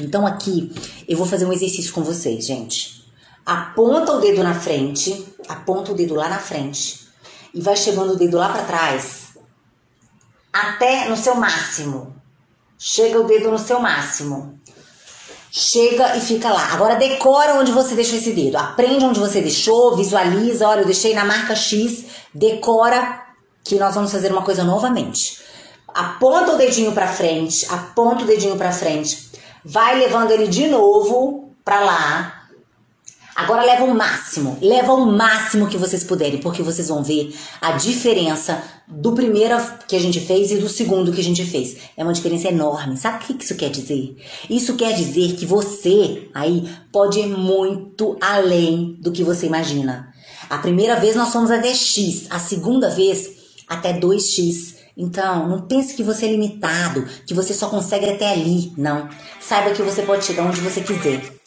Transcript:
Então aqui eu vou fazer um exercício com vocês, gente. Aponta o dedo na frente, aponta o dedo lá na frente e vai chegando o dedo lá para trás até no seu máximo. Chega o dedo no seu máximo. Chega e fica lá. Agora decora onde você deixou esse dedo. Aprende onde você deixou, visualiza. Olha, eu deixei na marca X. Decora que nós vamos fazer uma coisa novamente. Aponta o dedinho para frente, aponta o dedinho para frente. Vai levando ele de novo para lá. Agora leva o máximo, leva o máximo que vocês puderem, porque vocês vão ver a diferença do primeiro que a gente fez e do segundo que a gente fez. É uma diferença enorme. Sabe o que isso quer dizer? Isso quer dizer que você aí pode ir muito além do que você imagina. A primeira vez nós fomos até X, a segunda vez até 2X. Então, não pense que você é limitado, que você só consegue até ali. Não. Saiba que você pode chegar onde você quiser.